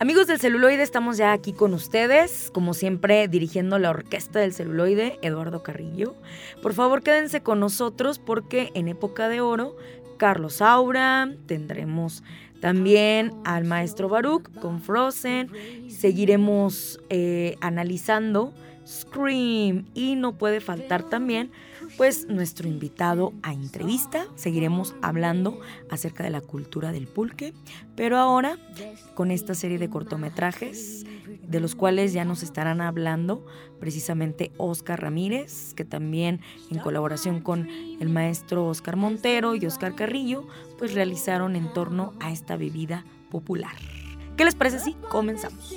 Amigos del celuloide, estamos ya aquí con ustedes, como siempre dirigiendo la orquesta del celuloide, Eduardo Carrillo. Por favor, quédense con nosotros porque en época de oro, Carlos Aura, tendremos también al maestro Baruch con Frozen, seguiremos eh, analizando Scream y no puede faltar también pues nuestro invitado a entrevista. Seguiremos hablando acerca de la cultura del pulque, pero ahora con esta serie de cortometrajes de los cuales ya nos estarán hablando precisamente Oscar Ramírez, que también en colaboración con el maestro Oscar Montero y Oscar Carrillo, pues realizaron en torno a esta bebida popular. ¿Qué les parece si comenzamos?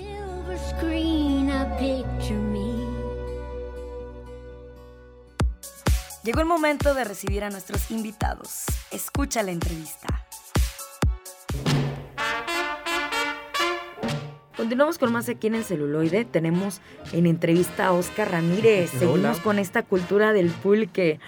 Llegó el momento de recibir a nuestros invitados. Escucha la entrevista. Continuamos con más aquí en el celuloide. Tenemos en entrevista a Oscar Ramírez. Seguimos con esta cultura del pulque.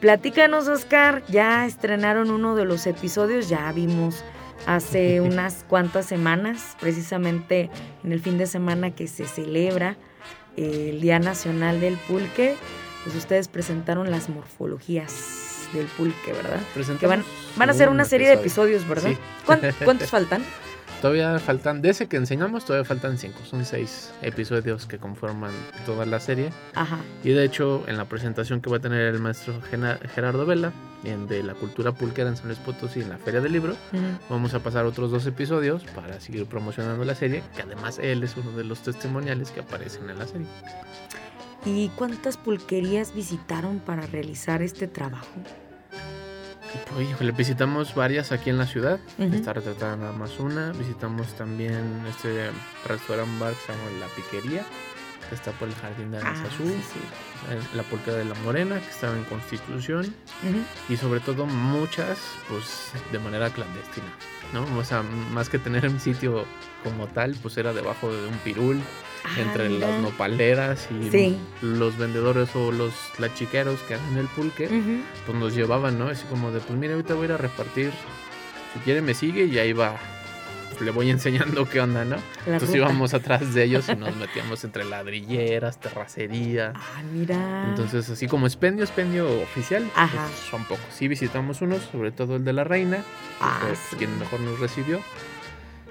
Platícanos, Oscar. Ya estrenaron uno de los episodios, ya vimos hace unas cuantas semanas, precisamente en el fin de semana que se celebra el Día Nacional del Pulque pues ustedes presentaron las morfologías del pulque, ¿verdad? Que van, van a ser una serie de episodios, ¿verdad? ¿Cuántos faltan? Todavía faltan, de ese que enseñamos, todavía faltan cinco. Son seis episodios que conforman toda la serie. Ajá. Y de hecho, en la presentación que va a tener el maestro Gerardo Vela, de la cultura pulquera en San Luis Potosí, en la Feria del Libro, vamos a pasar otros dos episodios para seguir promocionando la serie, que además él es uno de los testimoniales que aparecen en la serie. ¿Y cuántas pulquerías visitaron para realizar este trabajo? Pues, le visitamos varias aquí en la ciudad. Está retratada nada más una. Visitamos también este restaurante bar que se llama La Piquería, que está por el Jardín de Aranza ah, Azul. La Pulquería de la Morena, que estaba en Constitución. Y sobre todo muchas, pues de manera clandestina. ¿no? O sea, más que tener un sitio como tal, pues era debajo de un pirul Ah, entre las nopaleras y los vendedores o los lachiqueros que hacen el pulque, pues nos llevaban, ¿no? Así como de, pues mira, ahorita voy a ir a repartir, si quiere me sigue y ahí va, le voy enseñando qué onda, ¿no? Entonces íbamos atrás de ellos y nos metíamos entre ladrilleras, terracería. Ah, mira. Entonces, así como expendio, expendio oficial, pues, son pocos. Sí visitamos unos, sobre todo el de la reina, ah, quien mejor nos recibió.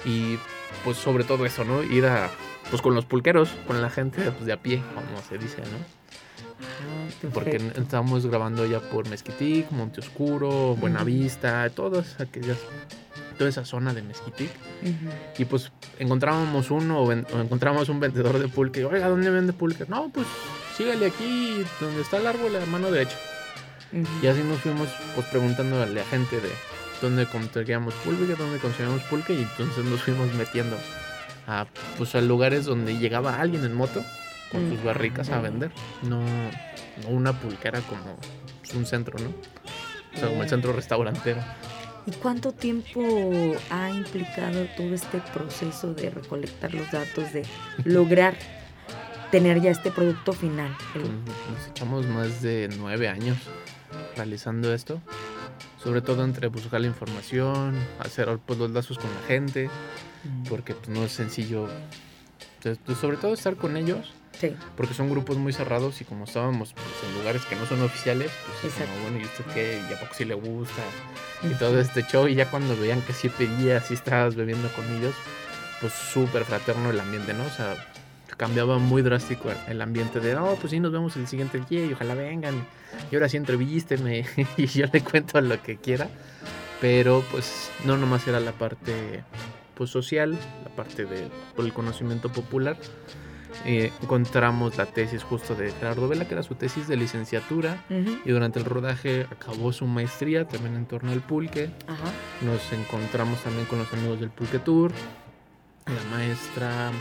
Y pues sobre todo eso, ¿no? Ir a pues con los pulqueros, con la gente pues, de a pie, como se dice, ¿no? Ah, Porque estábamos grabando ya por Mezquitic, Monte Oscuro, Buenavista, todas aquellas, toda esa zona de Mezquitic. Y pues encontrábamos uno o, encontrábamos un vendedor de pulque. Oiga, ¿dónde vende pulque? No, pues sígale aquí, donde está el árbol, a mano derecha. Y así nos fuimos pues preguntando a la gente de dónde conseguíamos pulque, dónde conseguíamos pulque, y entonces nos fuimos metiendo a, pues, a lugares donde llegaba alguien en moto con sus barricas a vender. No, una pulquera como pues, un centro, ¿no? O sea, como el centro restaurantero. ¿Y cuánto tiempo ha implicado todo este proceso de recolectar los datos, de lograr tener ya este producto final? Pues, nos echamos más de nueve años realizando esto. Sobre todo entre buscar la información, hacer pues, los lazos con la gente, porque pues, no es sencillo, pues, sobre todo estar con ellos. Porque son grupos muy cerrados y como estábamos pues, en lugares que no son oficiales, pues como, bueno, ¿y usted qué? ¿Y a poco sí le gusta? Y todo este show. Y ya cuando veían que sí pedías, sí estabas bebiendo con ellos, pues súper fraterno el ambiente, ¿no? O sea, cambiaba muy drástico el ambiente de, oh, pues sí, nos vemos el siguiente día y ojalá vengan. Y ahora sí entrevísteme y yo le cuento lo que quiera. Pero pues no nomás era la parte pues, social, la parte del el conocimiento popular. Eh, encontramos la tesis justo de Gerardo Vela, que era su tesis de licenciatura, y durante el rodaje acabó su maestría también en torno al pulque. Nos encontramos también con los amigos del Pulque Tour, la maestra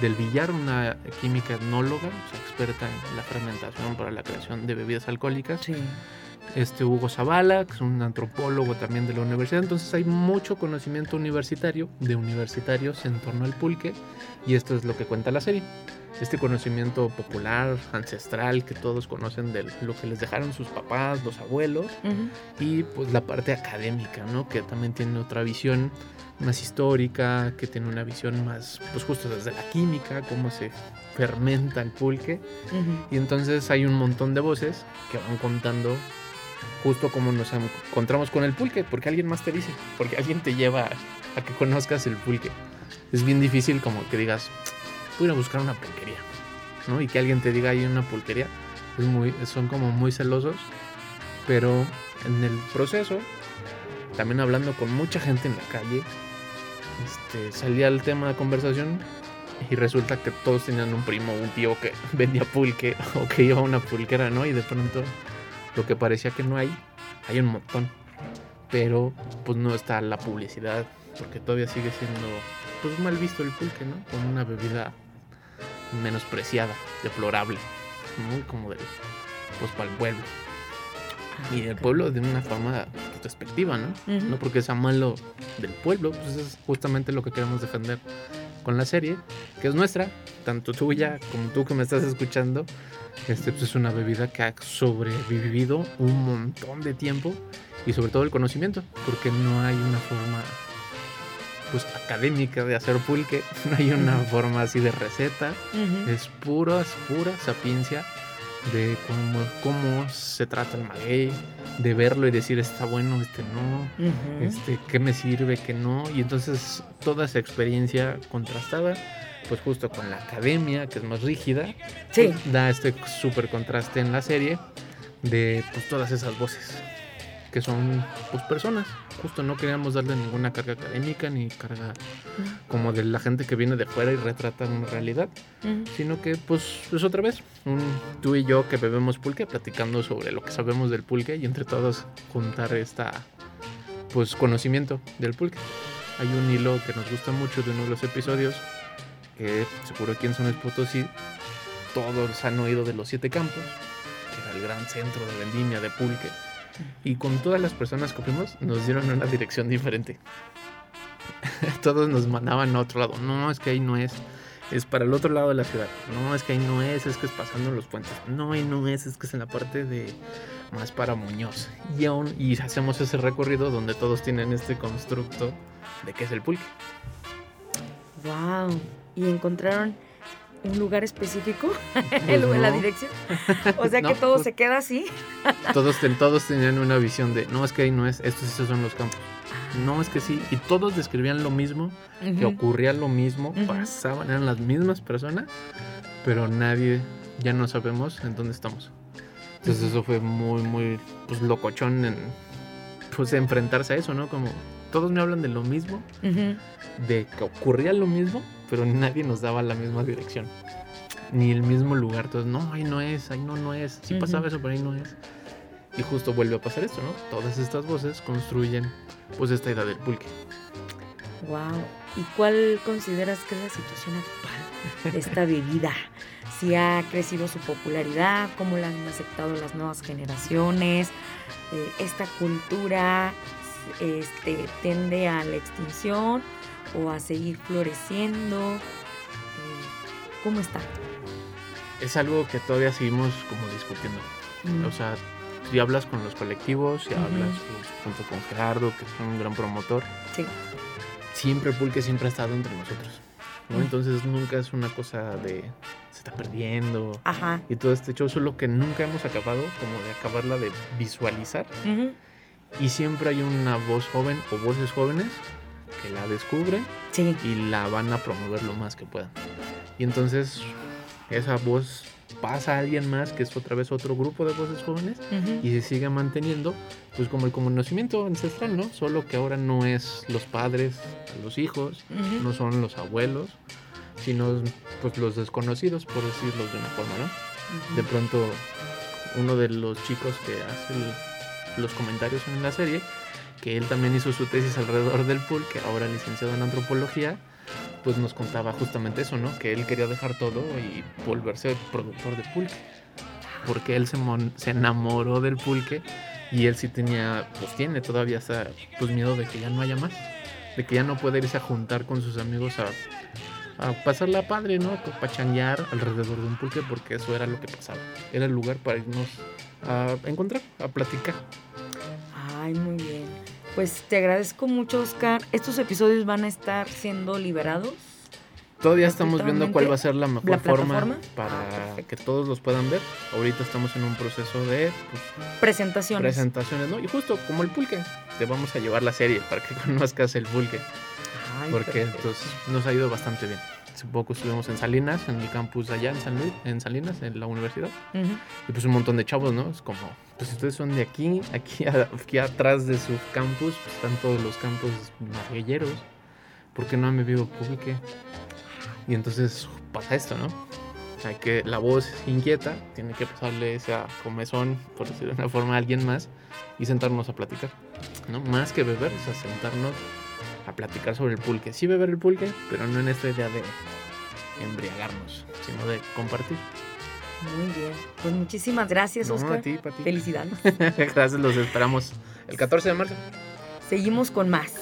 del Villar, una química etnóloga, experta en la fermentación para la creación de bebidas alcohólicas. Sí. Este Hugo Zavala, que es un antropólogo también de la universidad. Entonces hay mucho conocimiento universitario de universitarios en torno al pulque y esto es lo que cuenta la serie. Este conocimiento popular, ancestral, que todos conocen de lo que les dejaron sus papás, los abuelos, y pues la parte académica, ¿no? Que también tiene otra visión más histórica, que tiene una visión más, pues justo desde la química, cómo se fermenta el pulque. Y entonces hay un montón de voces que van contando justo cómo nos encontramos con el pulque, porque alguien más te dice, porque alguien te lleva a que conozcas el pulque. Es bien difícil como que digas, voy a buscar una pulquería, ¿no? Y que alguien te diga hay una pulquería, es muy, son como muy celosos, pero en el proceso, también hablando con mucha gente en la calle, este, salía el tema de conversación y resulta que todos tenían un primo un tío que vendía pulque o que iba a una pulquera, ¿no? Y de pronto lo que parecía que no hay, hay un montón. Pero pues no está la publicidad, porque todavía sigue siendo pues mal visto el pulque, ¿no? Como una bebida menospreciada, deplorable, muy como de pues para el pueblo. Ah, y el pueblo de una forma despectiva, ¿no? No porque sea malo del pueblo, pues es justamente lo que queremos defender con la serie, que es nuestra, tanto tuya como tú que me estás escuchando. Este pues, es una bebida que ha sobrevivido un montón de tiempo y sobre todo el conocimiento, porque no hay una forma pues académica de hacer pulque, no hay una forma así de receta, es pura, pura sapiencia de cómo, cómo se trata el maguey, de verlo y decir está bueno, este no, este qué me sirve, qué no, y entonces toda esa experiencia contrastada, pues justo con la academia, que es más rígida, da este súper contraste en la serie de pues todas esas voces que son pues personas. Justo no queríamos darle ninguna carga académica ni carga como de la gente que viene de fuera y retrata una realidad, sino que pues es otra vez un, tú y yo que bebemos pulque platicando sobre lo que sabemos del pulque y entre todos contar esta pues conocimiento del pulque. Hay un hilo que nos gusta mucho de uno de los episodios que seguro que en Son Potosí todos han oído de los siete campos, que era el gran centro de vendimia de pulque y con todas las personas que fuimos nos dieron una dirección diferente. Todos nos mandaban a otro lado. No, es que ahí no es. Es para el otro lado de la ciudad. No, es que ahí no es, es que es pasando los puentes. No, ahí no es, es que es en la parte de más para Muñoz. Y aún y hacemos ese recorrido donde todos tienen este constructo de que es el pulque. Wow. Y encontraron un lugar específico pues la dirección. O sea que todo pues se queda así. todos, todos tenían una visión de, no, es que ahí no es, estos, estos son los campos. No, es que sí. Y todos describían lo mismo, que ocurría lo mismo, pasaban, eran las mismas personas, pero nadie, ya no sabemos en dónde estamos. Entonces eso fue muy, muy, pues locochón en, pues enfrentarse a eso, ¿no? Como todos me hablan de lo mismo, de que ocurría lo mismo, pero nadie nos daba la misma dirección, ni el mismo lugar. Entonces, no, ahí no es, ahí no, no es. Sí pasaba eso, pero ahí no es. Y justo vuelve a pasar esto, ¿no? Todas estas voces construyen pues esta idea del pulque. Wow. ¿Y cuál consideras que es la situación actual de esta bebida? Si ha crecido su popularidad, cómo la han aceptado las nuevas generaciones, eh, esta cultura este, tende a la extinción o a seguir floreciendo? ¿Cómo está? Es algo que todavía seguimos como discutiendo. O sea, si hablas con los colectivos, si hablas pues, junto con Gerardo, que es un gran promotor, sí. siempre pulque siempre ha estado entre nosotros. ¿no? Entonces nunca es una cosa de se está perdiendo Ajá. y todo este show, solo que nunca hemos acabado como de acabarla de visualizar. Y siempre hay una voz joven o voces jóvenes que la descubren y la van a promover lo más que puedan. Y entonces esa voz pasa a alguien más, que es otra vez otro grupo de voces jóvenes, y se sigue manteniendo, pues como el conocimiento ancestral, ¿no? Solo que ahora no es los padres, los hijos, no son los abuelos, sino pues los desconocidos, por decirlo de una forma, ¿no? De pronto, uno de los chicos que hace los comentarios en la serie que él también hizo su tesis alrededor del pool, que ahora licenciado en antropología, pues nos contaba justamente eso, ¿no? Que él quería dejar todo y volverse productor de pulque. Porque él se, enamoró del pulque y él sí tenía, pues tiene todavía esa, pues miedo de que ya no haya más. De que ya no pueda irse a juntar con sus amigos a, a pasarla padre, ¿no? A pachanguear alrededor de un pulque porque eso era lo que pasaba. Era el lugar para irnos a encontrar, a platicar. Ay, muy bien. Pues te agradezco mucho, Oscar. ¿Estos episodios van a estar siendo liberados? Todavía estamos viendo cuál va a ser la mejor forma para ah, que todos los puedan ver. Ahorita estamos en un proceso de pues, presentaciones. Presentaciones, ¿no? Y justo como el pulque, te vamos a llevar la serie para que conozcas el pulque. porque entonces nos ha ido bastante bien. Hace poco estuvimos en Salinas, en el campus allá en San Luis, en Salinas, en la universidad. Y pues un montón de chavos, ¿no? Es como, pues ustedes son de aquí, aquí, aquí atrás de su campus, pues están todos los campos marguilleros. ¿Por qué no han bebido pulque? Y entonces pasa esto, ¿no? Hay que la voz inquieta, tiene que pasarle ese comezón, por decirlo de una forma, a alguien más y sentarnos a platicar. ¿no? Más que beber, o sea, sentarnos a platicar sobre el pulque. Sí beber el pulque, pero no en esta idea de embriagarnos, sino de compartir. Muy bien. Pues muchísimas gracias, Oscar. A ti, a ti. Felicidades. gracias, los esperamos el 14 de marzo. Seguimos con más.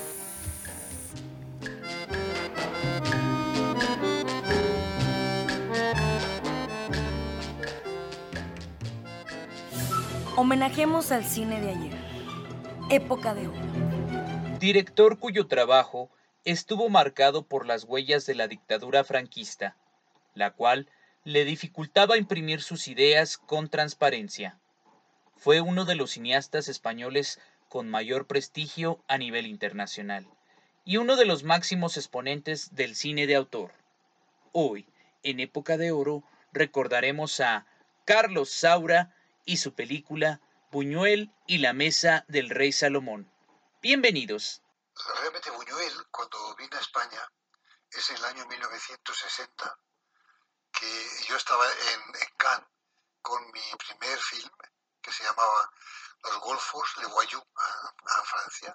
Homenajemos al cine de ayer, época de oro. Director cuyo trabajo estuvo marcado por las huellas de la dictadura franquista, la cual le dificultaba imprimir sus ideas con transparencia. Fue uno de los cineastas españoles con mayor prestigio a nivel internacional y uno de los máximos exponentes del cine de autor. Hoy, en época de oro, recordaremos a Carlos Saura y su película Buñuel y la mesa del rey Salomón. Bienvenidos. Realmente Buñuel, cuando vine a España, es el año 1960, que yo estaba en, Cannes con mi primer film, que se llamaba Los Golfos, Le Voyou, a, Francia.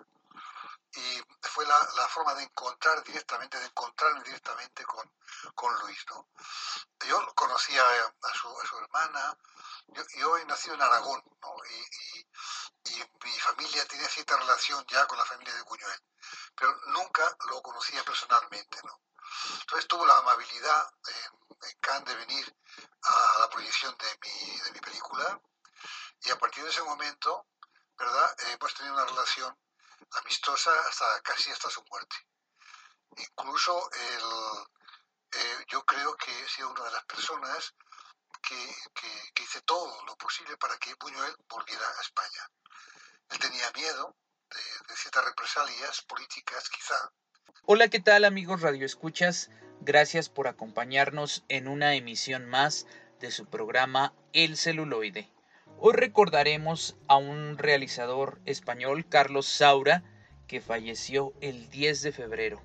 Y fue la, forma de encontrar directamente, de encontrarme directamente con, con Luis. ¿no? Yo conocía a su, a su hermana, yo, he nacido en Aragón y, mi familia tiene cierta relación ya con la familia de Buñuel, pero nunca lo conocía personalmente. ¿no? Entonces tuvo la amabilidad en, de venir a la proyección de mi, de mi película y a partir de ese momento, ¿verdad? hemos tenido una relación amistosa hasta casi hasta su muerte. Incluso el, eh, yo creo que he sido una de las personas que, hice todo lo posible para que Buñuel volviera a España. Él tenía miedo de, ciertas represalias políticas, quizá. Hola, ¿qué tal amigos Radio Escuchas? Gracias por acompañarnos en una emisión más de su programa El celuloide. Hoy recordaremos a un realizador español, Carlos Saura, que falleció el 10 de febrero.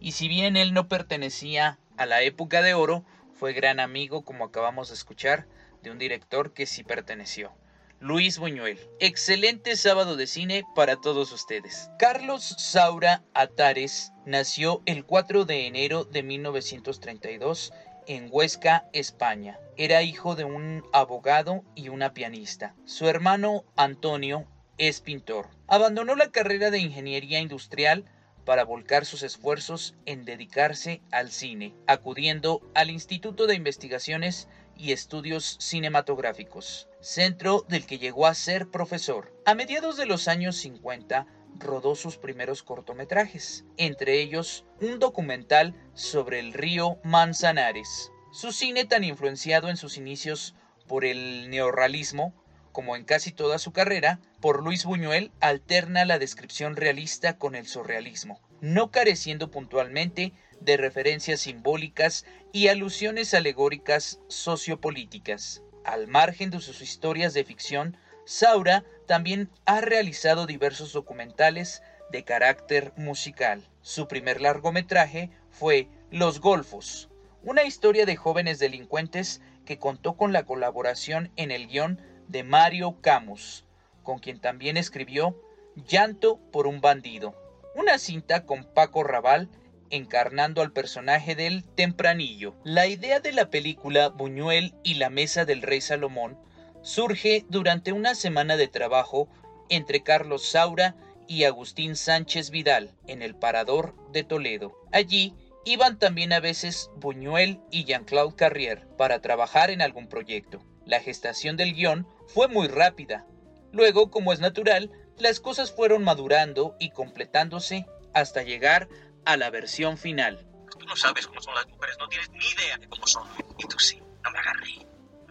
Y si bien él no pertenecía a la época de oro, fue gran amigo, como acabamos de escuchar, de un director que sí perteneció. Luis Buñuel. Excelente sábado de cine para todos ustedes. Carlos Saura Atares nació el 4 de enero de 1932 en Huesca, España. Era hijo de un abogado y una pianista. Su hermano Antonio es pintor. Abandonó la carrera de ingeniería industrial para volcar sus esfuerzos en dedicarse al cine, acudiendo al Instituto de Investigaciones y Estudios Cinematográficos, centro del que llegó a ser profesor. A mediados de los años 50, rodó sus primeros cortometrajes, entre ellos un documental sobre el río Manzanares. Su cine tan influenciado en sus inicios por el neorrealismo como en casi toda su carrera, por Luis Buñuel alterna la descripción realista con el surrealismo, no careciendo puntualmente de referencias simbólicas y alusiones alegóricas sociopolíticas. Al margen de sus historias de ficción, Saura también ha realizado diversos documentales de carácter musical. Su primer largometraje fue Los Golfos, una historia de jóvenes delincuentes que contó con la colaboración en el guion de Mario Camus, con quien también escribió Llanto por un bandido, una cinta con Paco Raval encarnando al personaje del Tempranillo. La idea de la película Buñuel y la Mesa del Rey Salomón surge durante una semana de trabajo entre Carlos Saura y Agustín Sánchez Vidal en el Parador de Toledo. Allí iban también a veces Buñuel y Jean-Claude Carrier para trabajar en algún proyecto. La gestación del guion fue muy rápida. Luego, como es natural, las cosas fueron madurando y completándose hasta llegar la versión final. Tú no sabes cómo son las mujeres, no tienes ni idea de cómo son. Y tú sí, no me agarré.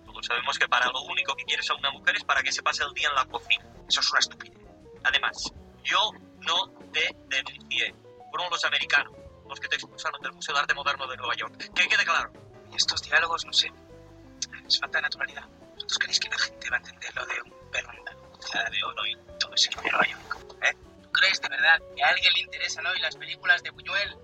Todos sabemos que para lo único que quieres a una mujer es para que se pase el día en la cocina. Eso es una estupidez. Además, yo no te denuncié. Fueron los americanos los que te expulsaron del Museo de Arte Moderno de Nueva York. Que quede claro. Y estos diálogos, no sé, es falta de naturalidad. ¿Vosotros creéis que la gente va a entender lo de un perro en de oro y todo ese York? ¿Eh? ¿Tú crees de verdad que a alguien le interesan hoy las películas de Buñuel?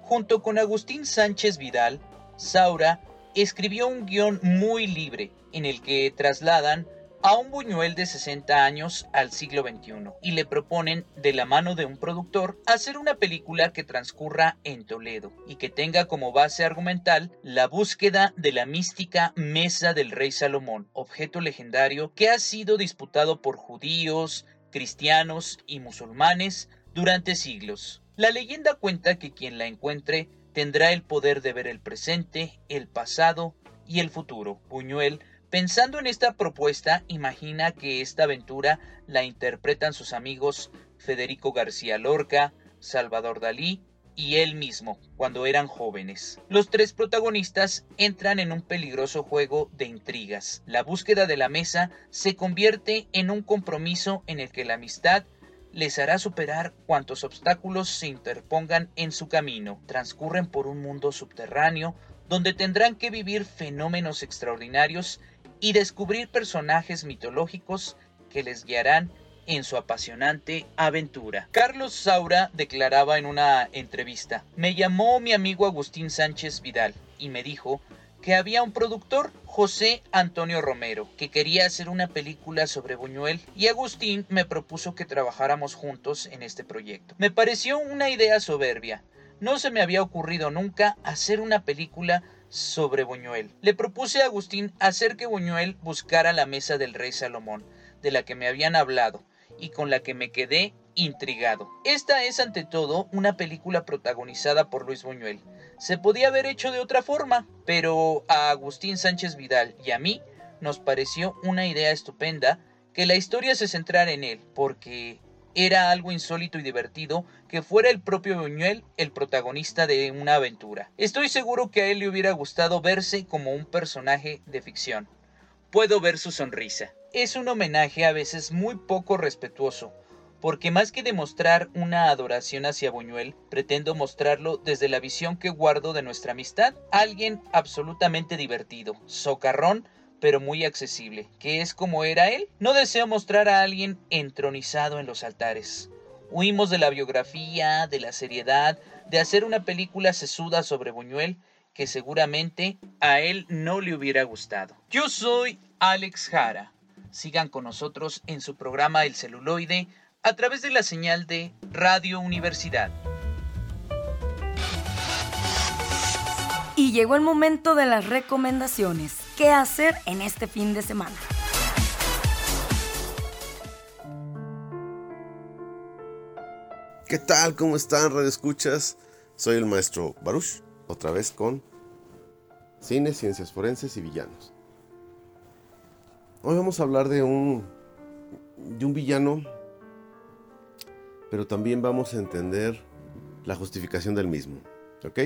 Junto con Agustín Sánchez Vidal, Saura escribió un guion muy libre en el que trasladan a un Buñuel de 60 años al siglo XXI y le proponen, de la mano de un productor, hacer una película que transcurra en Toledo y que tenga como base argumental la búsqueda de la mística Mesa del Rey Salomón, objeto legendario que ha sido disputado por judíos, cristianos y musulmanes durante siglos. La leyenda cuenta que quien la encuentre tendrá el poder de ver el presente, el pasado y el futuro. Buñuel Pensando en esta propuesta, imagina que esta aventura la interpretan sus amigos Federico García Lorca, Salvador Dalí y él mismo cuando eran jóvenes. Los tres protagonistas entran en un peligroso juego de intrigas. La búsqueda de la mesa se convierte en un compromiso en el que la amistad les hará superar cuantos obstáculos se interpongan en su camino. Transcurren por un mundo subterráneo donde tendrán que vivir fenómenos extraordinarios y descubrir personajes mitológicos que les guiarán en su apasionante aventura. Carlos Saura declaraba en una entrevista, me llamó mi amigo Agustín Sánchez Vidal y me dijo que había un productor, José Antonio Romero, que quería hacer una película sobre Buñuel y Agustín me propuso que trabajáramos juntos en este proyecto. Me pareció una idea soberbia. No se me había ocurrido nunca hacer una película sobre Buñuel. Le propuse a Agustín hacer que Buñuel buscara la mesa del rey Salomón, de la que me habían hablado, y con la que me quedé intrigado. Esta es ante todo una película protagonizada por Luis Buñuel. Se podía haber hecho de otra forma, pero a Agustín Sánchez Vidal y a mí nos pareció una idea estupenda que la historia se centrara en él, porque era algo insólito y divertido que fuera el propio Buñuel el protagonista de una aventura. Estoy seguro que a él le hubiera gustado verse como un personaje de ficción. Puedo ver su sonrisa. Es un homenaje a veces muy poco respetuoso, porque más que demostrar una adoración hacia Buñuel, pretendo mostrarlo desde la visión que guardo de nuestra amistad, alguien absolutamente divertido, socarrón, pero muy accesible, que es como era él. No deseo mostrar a alguien entronizado en los altares. Huimos de la biografía, de la seriedad, de hacer una película sesuda sobre Buñuel, que seguramente a él no le hubiera gustado. Yo soy Alex Jara. Sigan con nosotros en su programa El celuloide a través de la señal de Radio Universidad. Y llegó el momento de las recomendaciones. ¿Qué hacer en este fin de semana? ¿Qué tal? ¿Cómo están, Radio Escuchas? Soy el maestro Baruch, otra vez con Cine, Ciencias Forenses y Villanos. Hoy vamos a hablar de un, de un villano, pero también vamos a entender la justificación del mismo, ¿ok?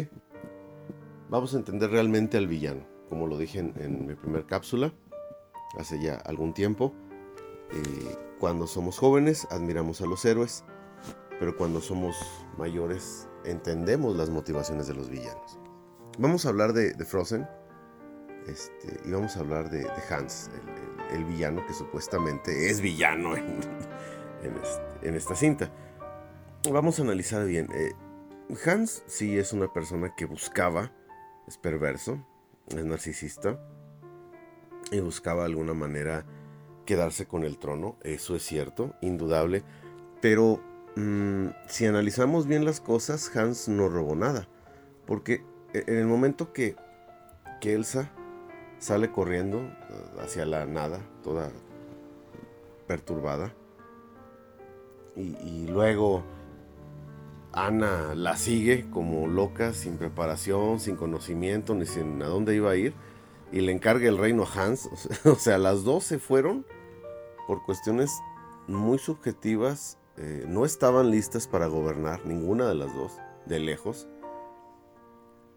vamos a entender realmente al villano, como lo dije en, mi primer cápsula, hace ya algún tiempo. Eh, cuando somos jóvenes admiramos a los héroes, pero cuando somos mayores entendemos las motivaciones de los villanos. Vamos a hablar de, Frozen este, y vamos a hablar de, Hans, el, villano que supuestamente es villano en, este, esta cinta. Vamos a analizar bien. Eh, Hans sí es una persona que buscaba es perverso, es narcisista y buscaba de alguna manera quedarse con el trono, eso es cierto, indudable, pero mm, si analizamos bien las cosas, Hans no robó nada. Porque e, en el momento que Elsa sale corriendo eh, hacia la nada, toda perturbada, y, luego Ana la sigue como loca, sin preparación, sin conocimiento, ni sin a dónde iba a ir, y le encarga el reino a Hans. O sea, las dos se fueron por cuestiones muy subjetivas, eh, no estaban listas para gobernar, ninguna de las dos, de lejos.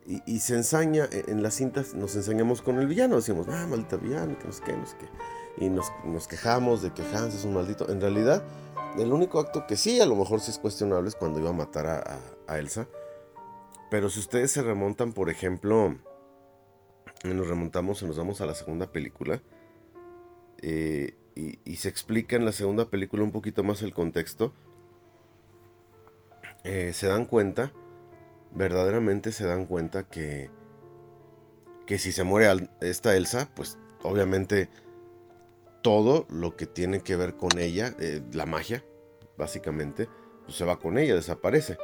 Y, se ensaña, e, en las cintas nos ensañamos con el villano, decimos, ah, maldita villano, que no sé qué, no sé qué. Y nos, nos quejamos de que Hans es un maldito. En realidad, el único acto que sí, a lo mejor sí es cuestionable, es cuando iba a matar a, Elsa. Pero si ustedes se remontan, por ejemplo, nos remontamos y nos vamos a la segunda película, eh, y, se explica en la segunda película un poquito más el contexto, eh, se dan cuenta, verdaderamente se dan cuenta que, que si se muere esta Elsa, pues obviamente todo lo que tiene que ver con ella, eh, la magia, básicamente, pues se va con ella, desaparece.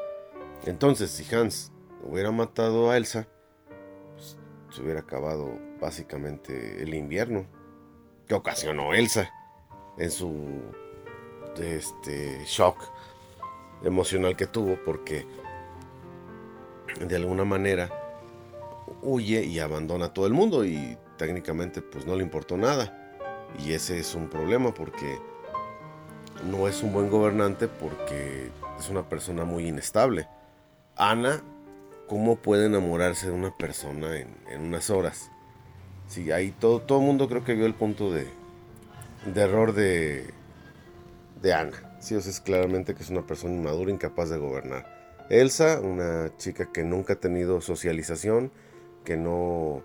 Entonces, si Hans hubiera matado a Elsa, pues, se hubiera acabado básicamente el invierno que ocasionó Elsa en su este shock emocional que tuvo porque de alguna manera huye y abandona a todo el mundo y técnicamente pues no le importó nada. Y ese es un problema porque no es un buen gobernante porque es una persona muy inestable. Ana, ¿cómo puede enamorarse de una persona en, unas horas? Sí, ahí todo, todo el mundo creo que vio el punto de, de error de, de Ana. Sí, o es claramente que es una persona inmadura, incapaz de gobernar. Elsa, una chica que nunca ha tenido socialización, que no,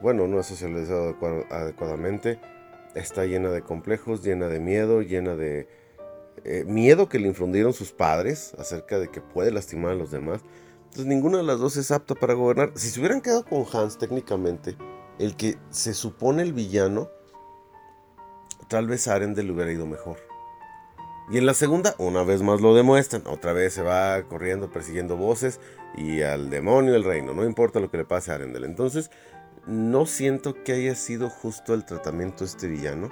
bueno, no ha socializado adecuadamente está llena de complejos, llena de miedo, llena de eh, miedo que le infundieron sus padres acerca de que puede lastimar a los demás. Entonces ninguna de las dos es apta para gobernar. Si se hubieran quedado con Hans técnicamente, el que se supone el villano, tal vez Arendelle le hubiera ido mejor. Y en la segunda, una vez más lo demuestran. Otra vez se va corriendo, persiguiendo voces y al demonio el reino. No importa lo que le pase a Arendelle. Entonces, no siento que haya sido justo el tratamiento de este villano.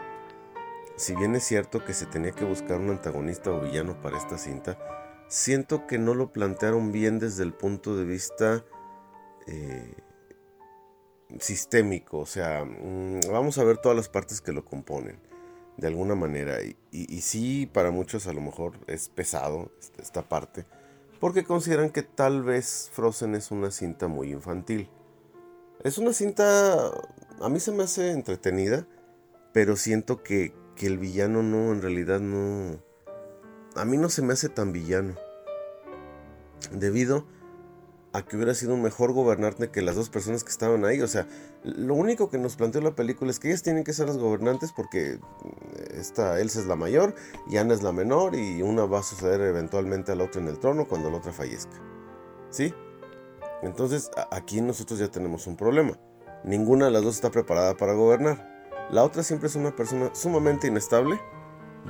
Si bien es cierto que se tenía que buscar un antagonista o villano para esta cinta, siento que no lo plantearon bien desde el punto de vista eh, sistémico. O sea, mm, vamos a ver todas las partes que lo componen de alguna manera. Y, y, sí, para muchos a lo mejor es pesado esta parte, porque consideran que tal vez Frozen es una cinta muy infantil. Es una cinta, a mí se me hace entretenida, pero siento que, el villano no, en realidad no... A mí no se me hace tan villano. Debido a que hubiera sido mejor gobernante que las dos personas que estaban ahí. O sea, lo único que nos planteó la película es que ellas tienen que ser las gobernantes porque esta Elsa es la mayor y Ana es la menor y una va a suceder eventualmente a la otra en el trono cuando la otra fallezca. ¿Sí? Entonces aquí nosotros ya tenemos un problema. Ninguna de las dos está preparada para gobernar. La otra siempre es una persona sumamente inestable,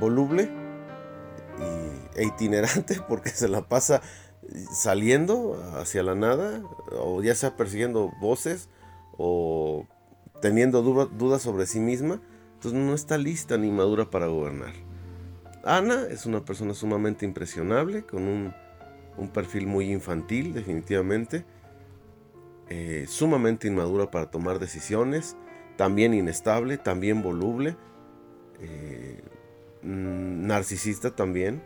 voluble e itinerante porque se la pasa saliendo hacia la nada, o ya sea persiguiendo voces o teniendo dudas sobre sí misma. Entonces no está lista ni madura para gobernar. Ana es una persona sumamente impresionable, con un, perfil muy infantil definitivamente eh, sumamente inmadura para tomar decisiones, también inestable, también voluble, eh, mm, narcisista también.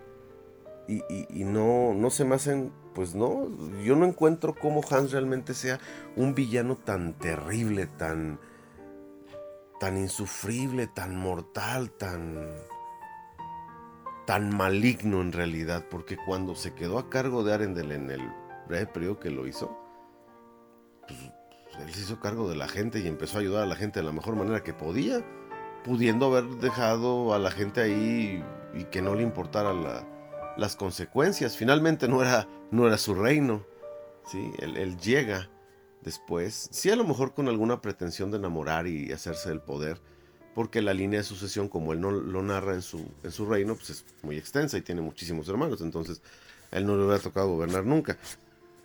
Y, no, no se me hacen, pues no, yo no encuentro cómo Hans realmente sea un villano tan terrible, tan, tan insufrible, tan mortal, tan, tan maligno en realidad, porque cuando se quedó a cargo de Arendelle en el breve periodo que lo hizo, pues, él se hizo cargo de la gente y empezó a ayudar a la gente de la mejor manera que podía, pudiendo haber dejado a la gente ahí y que no le importara las consecuencias. Finalmente no era, no era su reino. ¿sí? Él, llega después, sí a lo mejor con alguna pretensión de enamorar y hacerse del poder, porque la línea de sucesión, como él no lo narra en su, en su reino, pues es muy extensa y tiene muchísimos hermanos, entonces a él no le hubiera tocado gobernar nunca.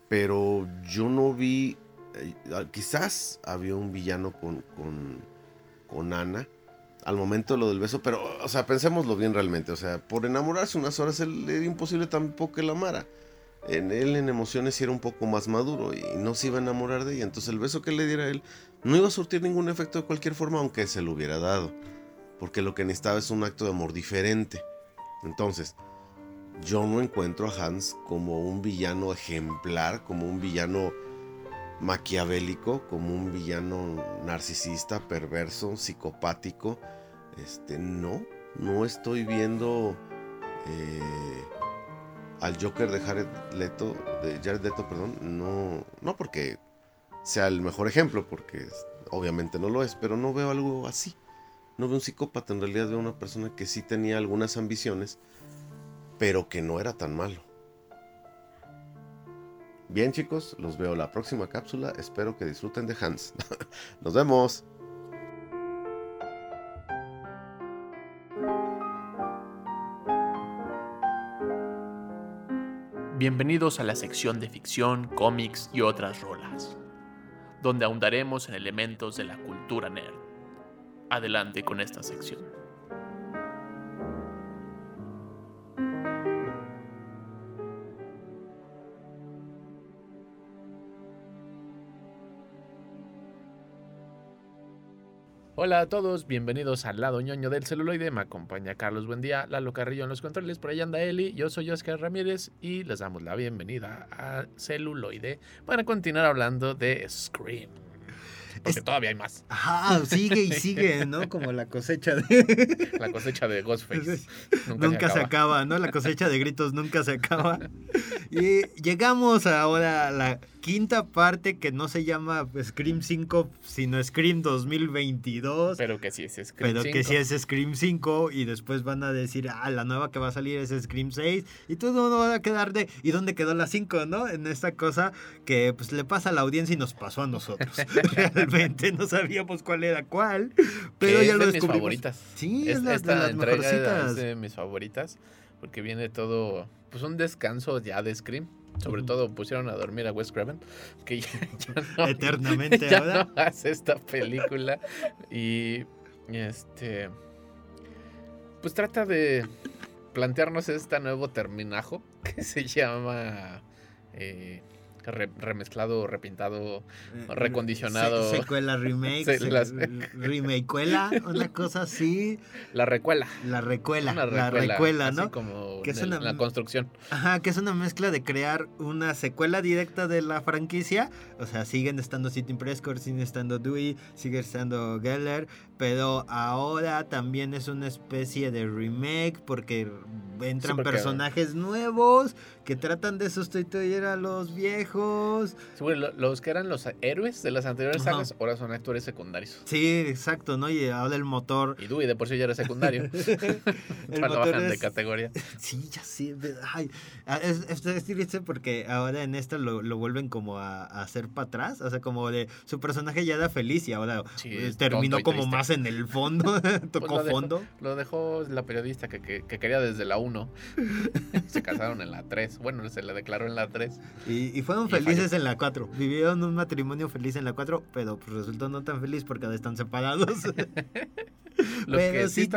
pero yo no vi, eh, quizás había un villano con, con, con Ana al momento lo del beso, pero, o sea, pensémoslo bien realmente, o sea, por enamorarse unas horas él, era imposible tampoco que la amara. En él en emociones era un poco más maduro y no se iba a enamorar de ella, entonces el beso que le diera a él no iba a surtir ningún efecto de cualquier forma, aunque se lo hubiera dado, porque lo que necesitaba es un acto de amor diferente. Entonces, yo no encuentro a Hans como un villano ejemplar, como un villano maquiavélico, como un villano narcisista, perverso, psicopático. Este, no, no estoy viendo eh, al Joker de Jared Leto, de Jared Leto, perdón, no, no porque sea el mejor ejemplo, porque obviamente no lo es, pero no veo algo así. No veo un psicópata, en realidad veo una persona que sí tenía algunas ambiciones, pero que no era tan malo. Bien chicos, los veo la próxima cápsula, espero que disfruten de Hans. Nos vemos. Bienvenidos a la sección de ficción, cómics y otras rolas, donde ahondaremos en elementos de la cultura nerd. Adelante con esta sección. Hola a todos, bienvenidos al lado ñoño del celuloide. Me acompaña Carlos Buendía, Lalo Carrillo en los controles, por allá anda Eli. Yo soy Oscar Ramírez y les damos la bienvenida a Celuloide para continuar hablando de Scream. Porque todavía hay más. Ajá, sigue y sigue, ¿no? Como la cosecha de. La cosecha de Ghostface. Nunca, se, acaba. ¿no? La cosecha de gritos nunca se acaba. Y llegamos ahora a la quinta parte que no se llama Scream 5, sino Scream 2022. Pero que sí es Scream Pero que sí es Scream 5 y después van a decir, ah, la nueva que va a salir es Scream 6 y todo no va a quedar de, ¿y dónde quedó la 5, no? En esta cosa que pues le pasa a la audiencia y nos pasó a nosotros. Realmente no sabíamos cuál era cuál, pero ya lo es de mis favoritas. Sí, es, la, de las entrega Es de mis favoritas porque viene todo, pues un descanso ya de Scream sobre todo pusieron a dormir a Wes Craven, que ya, no, eternamente ya no hace esta película. Y este pues trata de plantearnos este nuevo terminajo que se llama eh, remezclado, repintado, eh, recondicionado. secuela, remake, se, remakecuela, una cosa así. La recuela. La recuela, la recuela, ¿no? como que es una, la construcción. Ajá, que es una mezcla de crear una secuela directa de la franquicia. O sea, siguen estando City Prescott, siguen estando Dewey, sigue estando Geller, pero ahora también es una especie de remake porque entran personajes nuevos que tratan de sustituir a los viejos. los que eran los héroes de las anteriores sagas ahora son actores secundarios. Sí, exacto, ¿no? Y ahora el motor. Y Dewey de por sí ya era secundario. el motor bajan de categoría. Sí, ya sí. Ay, ah, es, es, triste porque ahora en esto lo, lo vuelven como a, hacer para atrás. O sea, como de su personaje ya era feliz y ahora eh, terminó como más en el fondo. Tocó pues fondo. Lo dejó la periodista que, que, que quería desde la 1. Se casaron en la 3. Bueno, se le declaró en la 3. Y, y fueron felices en la 4. Vivieron un matrimonio feliz en la 4, pero pues resultó no tan feliz porque ahora están separados. Lo pero sí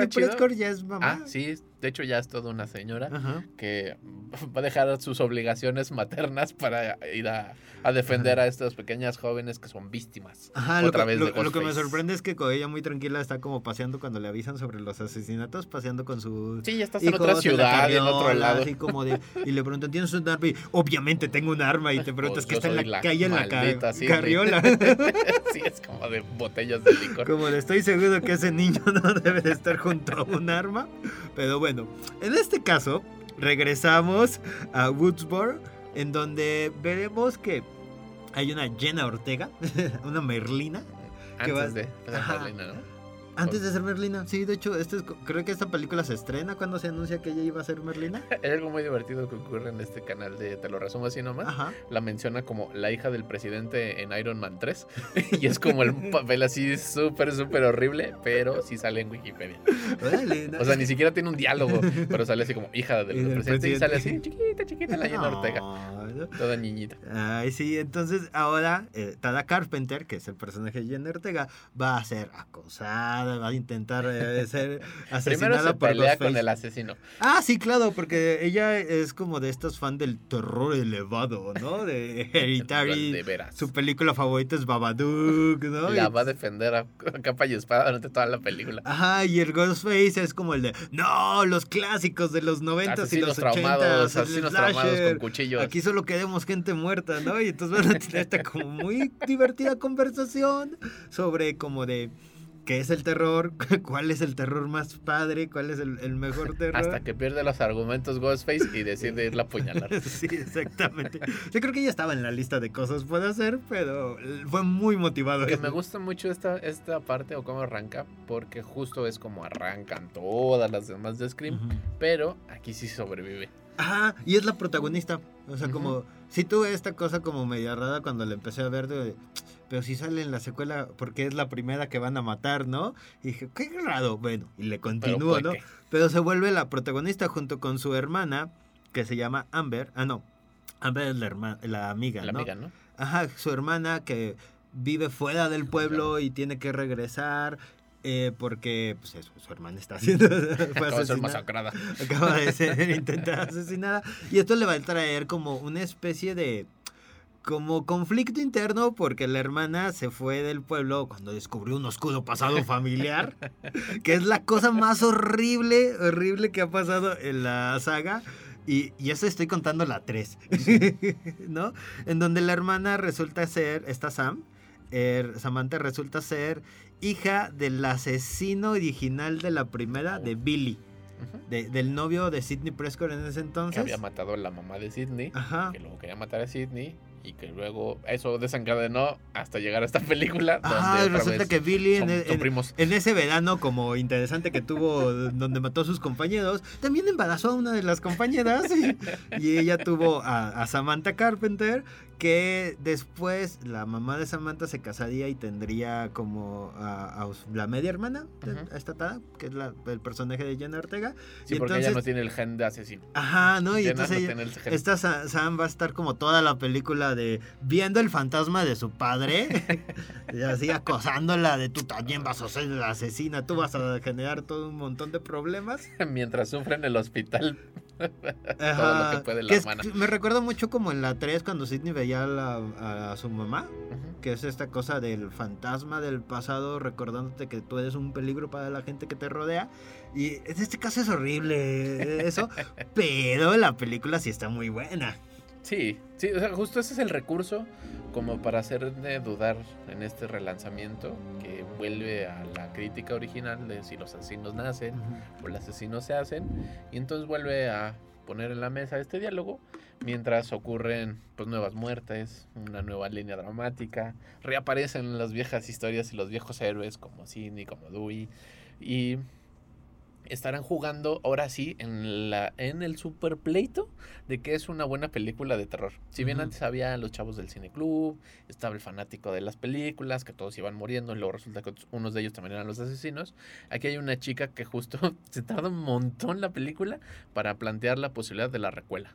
ya es mamá. Ah, sí, de hecho ya es toda una señora que va a dejar sus obligaciones maternas para ir a, a defender a estas pequeñas jóvenes que son víctimas. Ajá, otra lo, vez lo, lo, que me sorprende es que ella muy tranquila está como paseando cuando le avisan sobre los asesinatos, paseando con su Sí, ya estás en otra ciudad, en otro lado. Así como de, y le preguntan, ¿tienes un arma? Y obviamente tengo un arma y te preguntas pues que está en la, calle en la carriola. sí, es como de botellas de licor. Como le estoy seguro que ese niño no debe de estar junto a un arma. Pero bueno, en este caso, regresamos a Woodsboro, en donde veremos que hay una Jenna Ortega, una Merlina. Antes de Merlina, ¿no? Antes de ser Merlina, sí, de hecho, este creo que esta película se estrena cuando se anuncia que ella iba a ser Merlina. Es algo muy divertido que ocurre en este canal de Te lo resumo así nomás. La menciona como la hija del presidente en Iron Man 3. y es como el papel así súper, súper horrible, pero sí sale en Wikipedia. O sea, ni siquiera tiene un diálogo, pero sale así como hija del presidente, y sale así, chiquita, chiquita, la llena Ortega. Toda niñita. Ay, sí, entonces ahora eh, Tada Carpenter, que es el personaje de Jenna Ortega, va a ser acosada va a intentar eh, ser asesinada Primero se pelea con el asesino. Ah, sí, claro, porque ella es como de estos fans del terror elevado, ¿no? De Hereditary. de veras. Su película favorita es Babadook, ¿no? La va a defender a capa y espada durante toda la película. Ajá, y el Ghostface es como el de, no, los clásicos de los 90 y los 80 asesinos traumados con cuchillos. Aquí solo queremos gente muerta, ¿no? Y entonces van a tener esta como muy divertida conversación sobre como de qué es el terror, cuál es el terror más padre, cuál es el, mejor terror. Hasta que pierde los argumentos Ghostface y decide irla a apuñalar. sí, exactamente. Yo creo que ya estaba en la lista de cosas puede hacer, pero fue muy motivado. Que me gusta mucho esta, esta parte o cómo arranca, porque justo es como arrancan todas las demás de Scream, pero aquí sí sobrevive. Ajá, y es la protagonista. O sea, como, si tuve esta cosa como media rara cuando la empecé a ver de pero si sale en la secuela porque es la primera que van a matar, ¿no? Y dije, qué raro, bueno, y le continúo, ¿no? Pero se vuelve la protagonista junto con su hermana, que se llama Amber, ah, no, Amber es la, hermana, la amiga, la amiga, ¿no? Ajá, su hermana que vive fuera del pueblo y tiene que regresar eh, porque pues eso, su hermana está haciendo acaba de ser masacrada acaba de ser intentada asesinada y esto le va a traer como una especie de como conflicto interno porque la hermana se fue del pueblo cuando descubrió un oscuro pasado familiar, que es la cosa más horrible, horrible que ha pasado en la saga. Y, y eso estoy contando la 3, ¿no? En donde la hermana resulta ser, esta Sam, er, Samantha resulta ser hija del asesino original de la primera, de Billy. del novio de Sidney Prescott en ese entonces. Que había matado a la mamá de Sidney. Ajá. Que luego quería matar a Sidney y que luego eso desencadenó hasta llegar a esta película. Ah, resulta que Billy en, en, ese verano como interesante que tuvo donde mató a sus compañeros, también embarazó a una de las compañeras y, ella tuvo a, Samantha Carpenter que después la mamá de Samantha se casaría y tendría como a, la media hermana, a esta Tada, que es el personaje de Jenna Ortega. Sí, porque ella no tiene el gen de asesino. Ajá, ¿no? Y entonces esta Sam va a estar como toda la película de viendo el fantasma de su padre y así acosándola de tú también vas a ser la asesina, tú vas a generar todo un montón de problemas. Mientras sufre en el hospital todo lo que puede la hermana. me recuerdo mucho como en la 3 cuando Sidney veía a, su mamá, que es esta cosa del fantasma del pasado recordándote que tú eres un peligro para la gente que te rodea. Y en este caso es horrible eso, pero la película sí está muy buena. Sí, sí, o sea, justo ese es el recurso como para hacerme dudar en este relanzamiento que vuelve a la crítica original de si los asesinos nacen o los asesinos se hacen y entonces vuelve a poner en la mesa este diálogo mientras ocurren pues nuevas muertes, una nueva línea dramática, reaparecen las viejas historias y los viejos héroes como Sidney, como Dewey y estarán jugando ahora sí en la en el super pleito de que es una buena película de terror. Si bien antes había los chavos del cine club, estaba el fanático de las películas, que todos iban muriendo y luego resulta que unos de ellos también eran los asesinos. Aquí hay una chica que justo se tarda un montón la película para plantear la posibilidad de la recuela.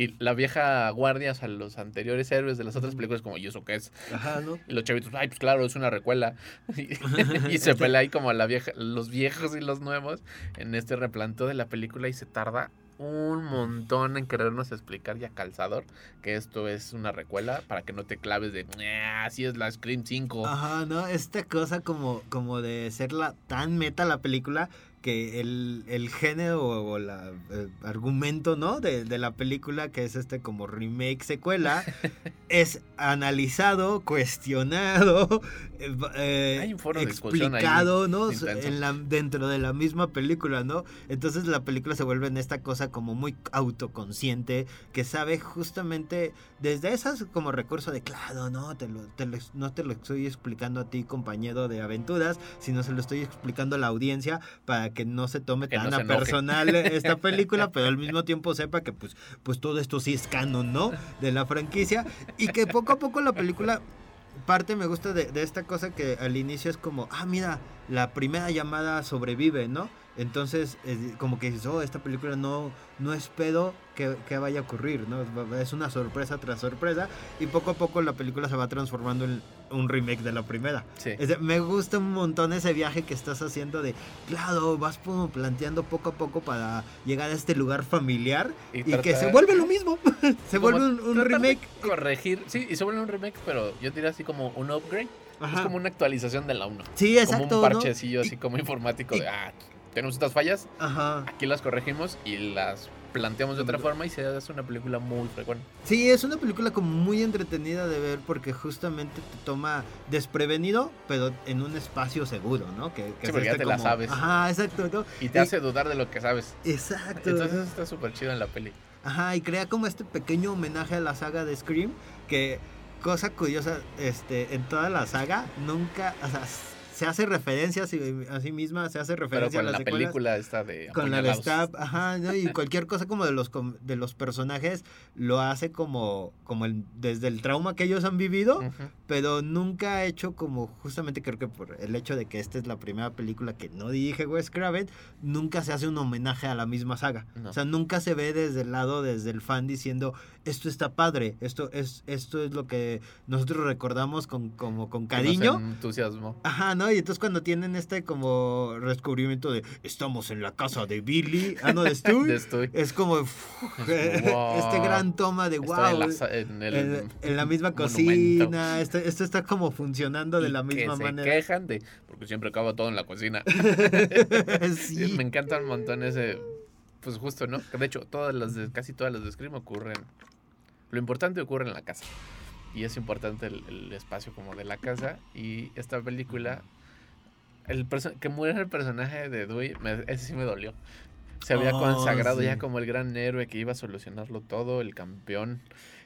Y la vieja guardia, a los anteriores héroes de las otras películas, como, ¿y eso qué es? Ajá, ¿no? Y los chavitos, ay, pues claro, es una recuela. y, se pelea ahí como la vieja, los viejos y los nuevos en este replanteo de la película y se tarda un montón en querernos explicar ya calzador que esto es una recuela para que no te claves de así es la Scream 5. Ajá, no, esta cosa como, como de ser tan meta la película que el, el género o el argumento, ¿no? De, de, la película, que es este como remake secuela, es analizado, cuestionado, eh, explicado, ¿no? En la, dentro de la misma película, ¿no? Entonces la película se vuelve en esta cosa como muy autoconsciente, que sabe justamente desde esas como recurso de, claro, no te, lo, no te lo estoy explicando a ti, compañero de aventuras, sino se lo estoy explicando a la audiencia para que no se tome tan a personal esta película, pero al mismo tiempo sepa que pues, pues todo esto sí es canon, ¿no? De la franquicia y que poco a poco la película parte me gusta de, de, esta cosa que al inicio es como, ah, mira, la primera llamada sobrevive, ¿no? Entonces, como que dices, oh, esta película no, no es pedo que, vaya a ocurrir, ¿no? Es una sorpresa tras sorpresa y poco a poco la película se va transformando en un remake de la primera. Sí. me gusta un montón ese viaje que estás haciendo de, claro, vas como planteando poco a poco para llegar a este lugar familiar y, que se vuelve lo mismo. se vuelve un, remake. Corregir, sí, y se vuelve un remake, pero yo diría así como un upgrade. Es como una actualización de la 1. Sí, exacto. Como un parchecillo así como informático de, ah, tenemos estas fallas, aquí las corregimos y las planteamos de otra forma y se hace una película muy frecuente. Sí, es una película como muy entretenida de ver porque justamente te toma desprevenido, pero en un espacio seguro, ¿no? Que, sí, porque ya te la sabes. Ajá, exacto. Y te hace dudar de lo que sabes. Exacto. Entonces está súper chido en la peli. Ajá, y crea como este pequeño homenaje a la saga de Scream que cosa curiosa, este, en toda la saga nunca, o sea, se hace referencia a sí misma, se hace referencia a la película esta de con la de Stab, ajá, y cualquier cosa como de los de los personajes lo hace como como el, desde el trauma que ellos han vivido, pero nunca ha hecho como justamente creo que por el hecho de que esta es la primera película que no dirige Wes Craven, nunca se hace un homenaje a la misma saga. O sea, nunca se ve desde el lado desde el fan diciendo, "Esto está padre, esto es esto es lo que nosotros recordamos con como con cariño." entusiasmo. Ajá, ¿no? Y entonces cuando tienen este como descubrimiento de estamos en la casa de Billy, ah, no, de Stu, es como este gran toma de wow. En, la misma cocina, esto, esto, está como funcionando de la misma que manera. Se quejan de, porque siempre acaba todo en la cocina. sí. Me encanta un montón ese, pues justo, ¿no? De hecho, todas las de, casi todas las de Scream ocurren, lo importante ocurre en la casa y es importante el, el, espacio como de la casa y esta película el que muera el personaje de Dewey, ese sí me dolió. Se había oh, consagrado ya como el gran héroe que iba a solucionarlo todo, el campeón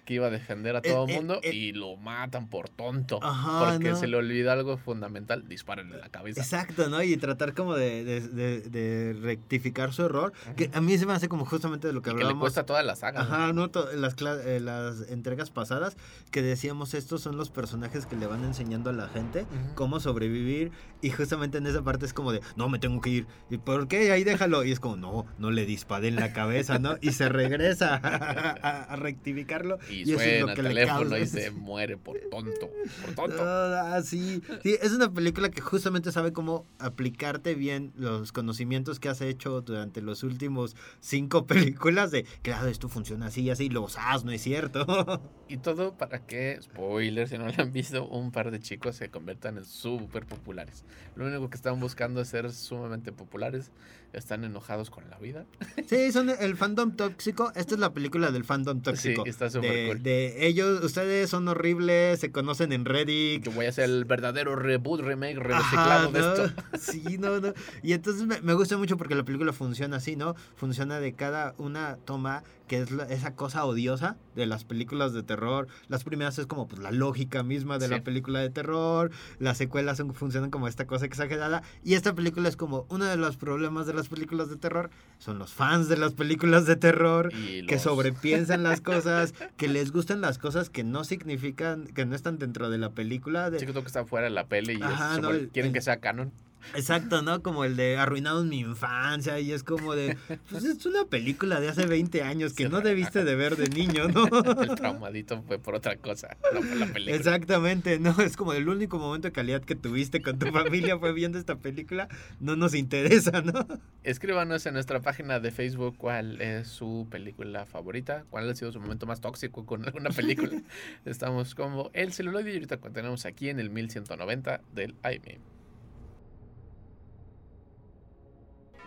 que iba a defender a todo el mundo y lo matan por tonto. porque se le olvida algo fundamental, disparen en la cabeza. Exacto, ¿no? Y tratar como de, de, rectificar su error. Que a mí se me hace como justamente de lo que hablábamos. Que le cuesta toda la saga. Ajá, ¿no? Las, eh, las entregas pasadas que decíamos estos son los personajes que le van enseñando a la gente cómo sobrevivir. Y justamente en esa parte es como de, no, me tengo que ir. ¿Y por qué? Ahí déjalo. Y es como, no, no le disparen la cabeza, ¿no? Y se regresa a rectificarlo y, suena el teléfono y se muere por tonto. Por tonto. Ah, sí. sí. Es una película que justamente sabe cómo aplicarte bien los conocimientos que has hecho durante los últimos cinco películas de, claro, esto funciona así y así, lo usas, ¿no es cierto? Y todo para que, spoiler, si no lo han visto, un par de chicos se conviertan en súper populares. Lo único que están buscando es ser sumamente populares están enojados con la vida. Sí, son el fandom tóxico. Esta es la película del fandom tóxico. Sí, está súper cool. De ellos, ustedes son horribles, se conocen en Reddit. Yo voy a hacer el verdadero reboot, remake, reciclado de esto. Sí, no, no. Y entonces me, me gusta mucho porque la película funciona así, ¿no? Funciona de cada una toma que es esa cosa odiosa de las películas de terror. Las primeras es como pues la lógica misma de la película de terror, las secuelas funcionan como esta cosa exagerada y esta película es como uno de los problemas de las películas de terror son los fans de las películas de terror que sobrepiensan las cosas, que les gustan las cosas que no significan, que no están dentro de la película. De... que está fuera de la peli y quieren que sea canon. Exacto, ¿no? Como el de arruinados mi infancia y es como de, pues es una película de hace 20 años que no debiste de ver de niño, ¿no? El traumadito fue por otra cosa, no por la película. Exactamente, ¿no? Es como el único momento de calidad que tuviste con tu familia fue viendo esta película, no nos interesa, ¿no? Escríbanos en nuestra página de Facebook cuál es su película favorita, cuál ha sido su momento más tóxico con alguna película. Estamos como El celuloide y ahorita tenemos aquí en el 1190 del IME.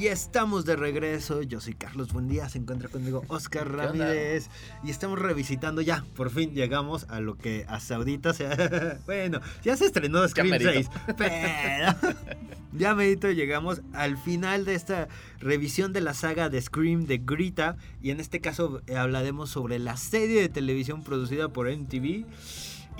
Y estamos de regreso. Yo soy Carlos Buendía. Se encuentra conmigo Oscar Ramírez. Y estamos revisitando ya. Por fin llegamos a lo que hasta ahorita se. bueno, ya se estrenó Scream 6. Pero. ya medito llegamos al final de esta revisión de la saga de Scream de Grita. Y en este caso eh, hablaremos sobre la serie de televisión producida por MTV.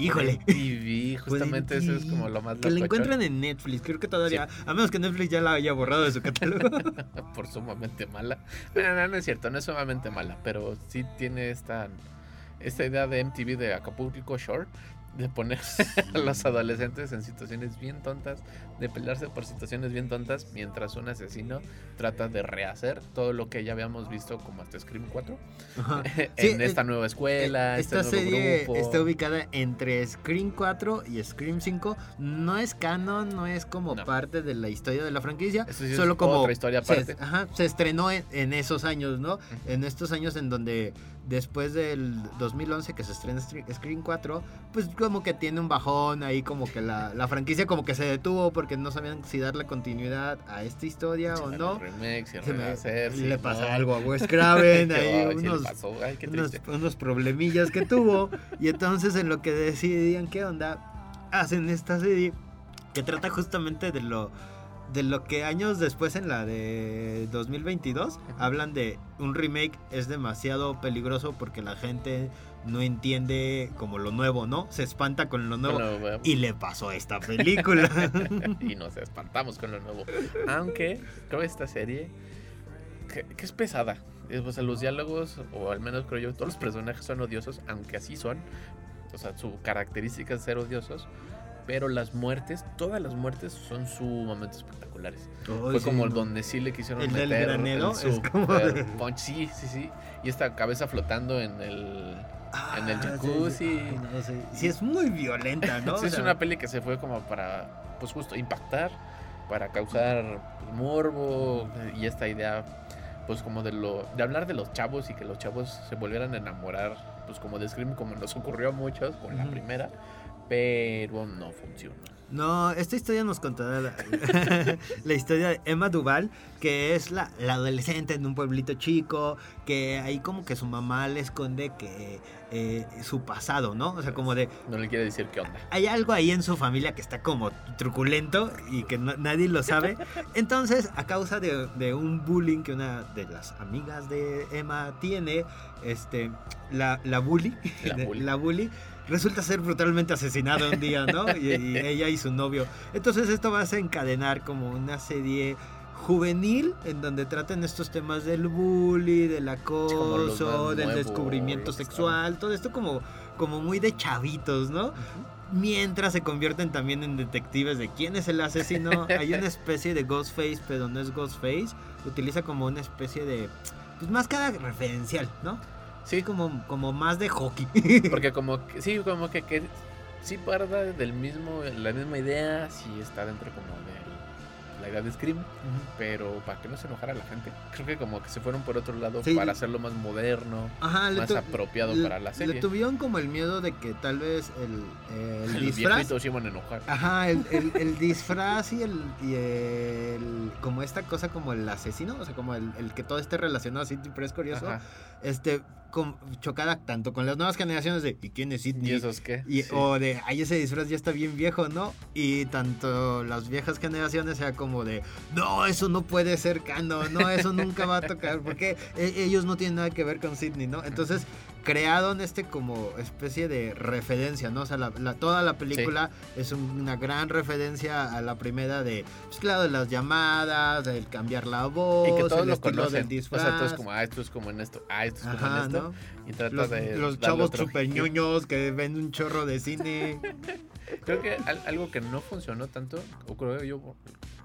Híjole. TV, justamente eso es como lo más Que la encuentran en Netflix, creo que todavía, a menos que Netflix ya la haya borrado de su catálogo. Por sumamente mala. Bueno, no, no es cierto, no es sumamente mala, pero sí tiene esta, esta idea de MTV de Acapulco Shore de poner a los adolescentes en situaciones bien tontas, de pelearse por situaciones bien tontas, mientras un asesino trata de rehacer todo lo que ya habíamos visto como hasta Scream 4 en esta nueva escuela. Eh, esta este serie está ubicada entre Scream 4 y Scream 5. No es canon, no es como parte de la historia de la franquicia, solo como otra historia aparte. Se, ajá, se estrenó en, esos años, ¿no? En estos años en donde después del 2011 que se estrena Scream 4, pues como que tiene un bajón ahí, como que la, la franquicia como que se detuvo porque no sabían si darle continuidad a esta historia o no. Remix, y le pasa algo a Wes Craven, ahí unos, unos, unos problemillas que tuvo. y entonces en lo que decidían qué onda, hacen esta serie que trata justamente de lo de lo que años después en la de 2022 hablan de un remake es demasiado peligroso porque la gente no entiende como lo nuevo, ¿no? Se espanta con lo nuevo. y le pasó a esta película. y nos espantamos con lo nuevo. Aunque creo esta serie que, es pesada. O sea, los diálogos, o al menos creo yo, todos los personajes son odiosos, aunque así son. O sea, su característica es ser odiosos pero las muertes, todas las muertes son sumamente espectaculares. Fue como el donde sí le quisieron el meter del granero, el es como punch, sí, sí, sí. Y esta cabeza flotando en el en el ah, jacuzzi. Sí, es muy violenta, ¿no? sí, es una peli que se fue como para, pues justo, impactar, para causar morbo y esta idea, pues como de lo, de hablar de los chavos y que los chavos se volvieran a enamorar, pues como de Scream, como nos ocurrió a muchos con la primera pero no funciona. No, esta historia nos contará la, historia de Emma Duval, que es la, adolescente en un pueblito chico, que ahí como que su mamá le esconde que eh, su pasado, ¿no? O sea, como de... No le quiere decir qué onda. Hay algo ahí en su familia que está como truculento y que nadie lo sabe. Entonces, a causa de, un bullying que una de las amigas de Emma tiene, este, la, la bully, la bully resulta ser brutalmente asesinado un día, ¿no? Y, ella y su novio. Entonces esto va a encadenar como una serie juvenil en donde traten estos temas del bully, del acoso, del descubrimiento sexual, todo esto como, como muy de chavitos, ¿no? Mientras se convierten también en detectives de quién es el asesino. Hay una especie de Ghostface, pero no es Ghostface. Utiliza como una especie de pues máscara referencial, ¿no? Sí. Como, como más de hockey. Porque como que, sí, como que, que sí parda del mismo, la misma idea, sí está dentro como de la idea de Scream, pero para que no se enojara la gente. Creo que como que se fueron por otro lado para hacerlo más moderno, más apropiado para la serie. Le tuvieron como el miedo de que tal vez el, el, disfraz... iban a enojar. Ajá, el, el, disfraz y el, y el... como esta cosa como el asesino, o sea, como el, que todo esté relacionado así, pero es curioso. Este, chocada tanto con las nuevas generaciones de ¿y quién es Sidney? ¿Y esos qué? O de ay ese disfraz ya está bien viejo, ¿no? Y tanto las viejas generaciones sea como de no, eso no puede ser canon, no, eso nunca va a tocar, porque e, ellos no tienen nada que ver con Sidney, ¿no? Entonces creado en este como especie de referencia, ¿no? O sea, la, toda la película es una gran referencia a la primera de, pues claro, de las llamadas, del cambiar la voz, y que todos lo conocen. disfraz. O sea, todos como, ah, esto es como en esto, ah, esto es como en esto. Y trata los, de. Los chavos super ñoños que ven un chorro de cine. creo que algo que no funcionó tanto, o creo yo,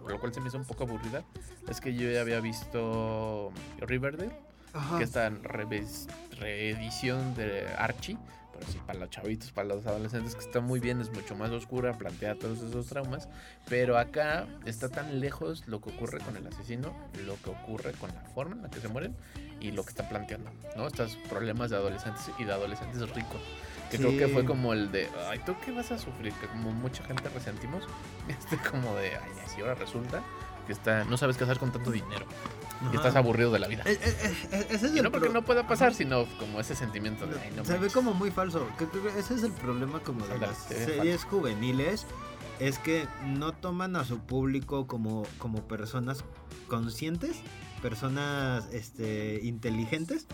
por lo cual se me hizo un poco aburrida, es que yo ya había visto Riverdale que esta reedición de Archie, pero sí, para los chavitos, para los adolescentes, que está muy bien, es mucho más oscura, plantea todos esos traumas. Pero acá está tan lejos lo que ocurre con el asesino, lo que ocurre con la forma en la que se mueren y lo que está planteando, ¿no? Estos problemas de adolescentes y de adolescentes ricos. Que creo que fue como el de, ay, ¿tú qué vas a sufrir? Que como mucha gente resentimos. Este como de, ay, así ahora resulta que está, no sabes qué hacer con tanto dinero. Y estás aburrido de la vida. Eh, eh, eh, ese es y no porque no pueda pasar, sino como ese sentimiento de, no Se ve como muy falso. Ese es el problema como de las series juveniles. Es que no toman a su público como, como personas conscientes, personas este, inteligentes,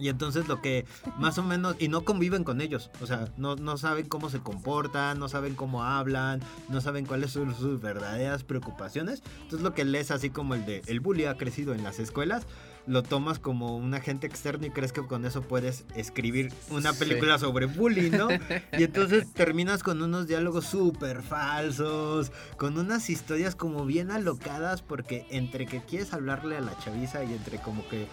y entonces lo que más o menos, y no conviven con ellos, o sea, no, no saben cómo se comportan, no saben cómo hablan, no saben cuáles son sus verdaderas preocupaciones. Entonces lo que lees así como el de el bully ha crecido en las escuelas, lo tomas como un agente externo y crees que con eso puedes escribir una película sobre bullying, ¿no? Y entonces terminas con unos diálogos súper falsos, con unas historias como bien alocadas, porque entre que quieres hablarle a la chaviza y entre como que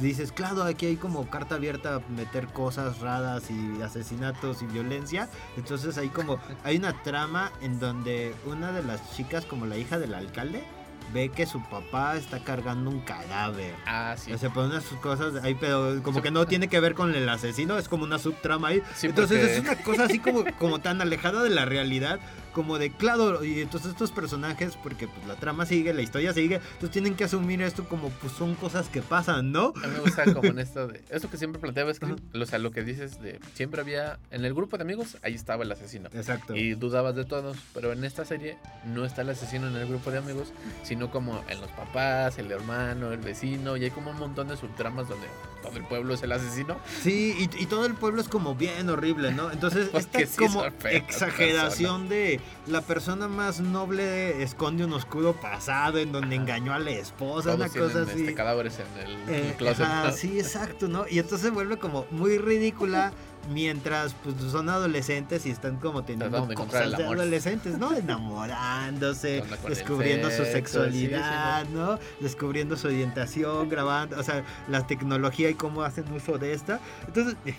dices, claro, aquí hay como carta abierta a meter cosas raras y asesinatos y violencia. Entonces hay como, hay una trama en donde una de las chicas, como la hija del alcalde, ve que su papá está cargando un cadáver. Ah, sí. O sea, pone unas cosas ahí, pero como que no tiene que ver con el asesino, es como una subtrama ahí. Entonces es una cosa así como, como tan alejada de la realidad como de claro, y entonces estos personajes, porque pues la trama sigue, la historia sigue, entonces tienen que asumir esto como pues son cosas que pasan, ¿no? A mí me gusta como en esto de, esto que siempre planteaba es que, o sea, lo que dices de, siempre había, en el grupo de amigos, ahí estaba el asesino. Exacto. Y dudabas de todos, pero en esta serie no está el asesino en el grupo de amigos, sino como en los papás, el hermano, el vecino, y hay como un montón de subtramas donde todo el pueblo es el asesino. Sí, y, todo el pueblo es como bien horrible, ¿no? Entonces, esta como exageración de la persona más noble esconde un oscuro pasado en donde engañó a la esposa, una cosa así. Este cadáveres en el, eh, closet. Sí, exacto, ¿no? Y entonces se vuelve como muy ridícula mientras pues son adolescentes y están como teniendo cosas de adolescentes, ¿no? Enamorándose, descubriendo su sexualidad, ¿no? Descubriendo su orientación, grabando, o sea, la tecnología y cómo hacen uso de esta. Entonces, eh,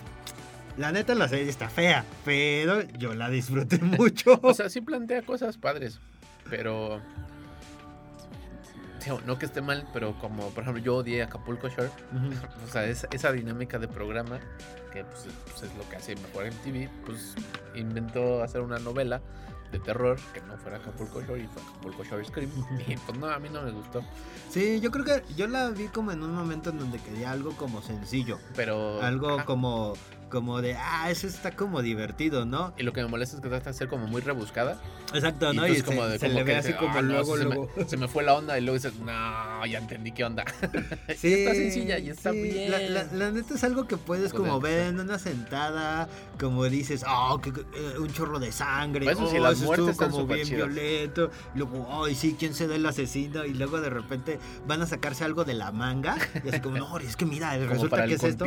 la neta la serie está fea, pero yo la disfruté mucho. O sea, sí plantea cosas padres, pero no que esté mal, pero como por ejemplo yo odié Acapulco Shore, o sea, esa, dinámica de programa, que pues, pues, es lo que hace mejor en TV, pues inventó hacer una novela de terror que no fuera Acapulco Shore y fue Acapulco Shore Scream. Y pues no, a mí no me gustó. Sí, yo creo que yo la vi como en un momento en donde quería algo como sencillo. Pero. Algo como como de, ah, eso está como divertido, ¿no? Y lo que me molesta es que trata de ser como muy rebuscada. Exacto, ¿no? Y, como se, le ve así como ah, luego, luego. Se me, fue la onda y luego dices, no, ya entendí qué onda. Sí, está sencilla y está bien. La, neta es algo que puedes como ver en una sentada, como dices, oh, que, eh, un chorro de sangre, eso, oh, las muertes como bien violento. luego, ay, sí, ¿quién se da el asesino? Y luego de repente van a sacarse algo de la manga. Y es como, no, es que mira, resulta que es esto.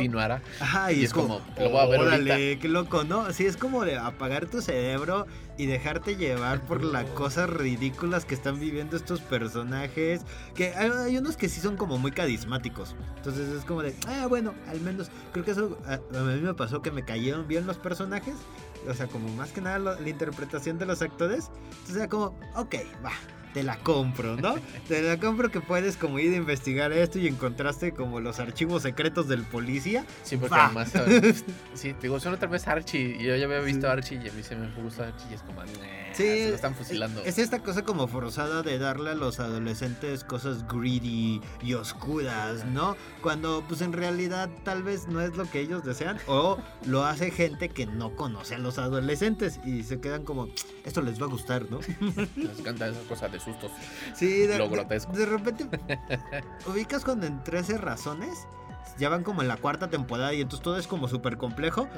Ajá, y, es, como Órale, qué loco, ¿no? Sí, es como de apagar tu cerebro y dejarte llevar por las cosas ridículas que están viviendo estos personajes. Que hay, unos que sí son como muy carismáticos. Entonces es como de, ah, bueno, al menos creo que eso a, mí me pasó que me cayeron bien los personajes. O sea, como más que nada la interpretación de los actores. Entonces era como, ok, va te la compro, ¿no? te la compro que puedes como ir a investigar esto y encontraste como los archivos secretos del policía. Sí, porque además, sí, te digo, son otra vez Archie, y yo ya había visto Archie y a mí se me gusta Archie y es como, sí, se lo están fusilando. Es esta cosa como forzada de darle a los adolescentes cosas greedy y oscuras, ¿no? Cuando pues en realidad tal vez no es lo que ellos desean o lo hace gente que no conoce a los adolescentes y se quedan como, esto les va a gustar, ¿no? les encanta esa cosa de sustos. Sí, de, de, repente ubicas cuando en 13 razones ya van como en la cuarta temporada y entonces todo es como súper complejo.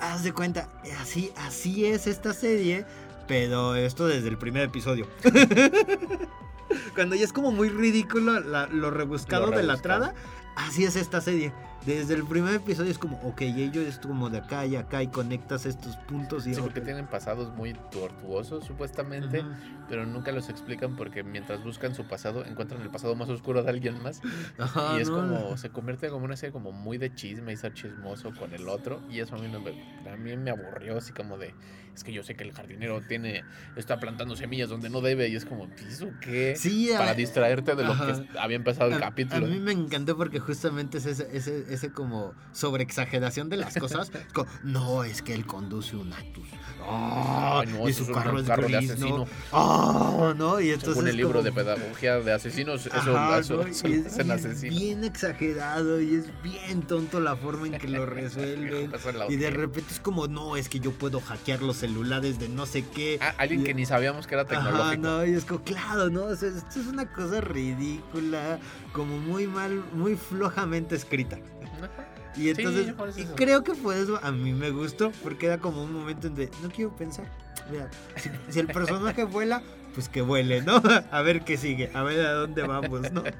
Haz de cuenta, así, así es esta serie, pero esto desde el primer episodio. Cuando ya es como muy ridículo lo rebuscado de la trada, así es esta serie. Desde el primer episodio es como, ok, ellos es como de acá y acá y conectas estos puntos y... Sí, porque tienen pasados muy tortuosos supuestamente, pero nunca los explican porque mientras buscan su pasado encuentran el pasado más oscuro de alguien más. y es como, se convierte como una serie como muy de chisme y ser chismoso con el otro y eso a mí, no me, a mí me aburrió así como de, es que yo sé que el jardinero tiene, está plantando semillas donde no debe y es como, ¿eso qué? Sí, Para distraerte de lo que había empezado el capítulo. A mí me encantó porque justamente es ese, ese, ese como sobreexageración de las cosas. no, es que él conduce un Atus. Ah, y su carro es carro gris, ¿no? Ah, ¿no? Y entonces Según el libro de pedagogía de asesinos, eso, eso, es, bien exagerado y es bien tonto la forma en que lo resuelven. y de repente es como, no, es que yo puedo hackear los celulares de no sé qué. Ah, alguien que ni sabíamos que era tecnológico. Ajá, no, y es como, claro, ¿no? esto es una cosa ridícula, como muy mal, muy flojamente escrita. Y entonces, creo que por eso a mí me gustó, porque era como un momento en de, no quiero pensar. Mira, si el personaje vuela, pues que vuele, ¿no? A ver qué sigue, a ver a dónde vamos, ¿no?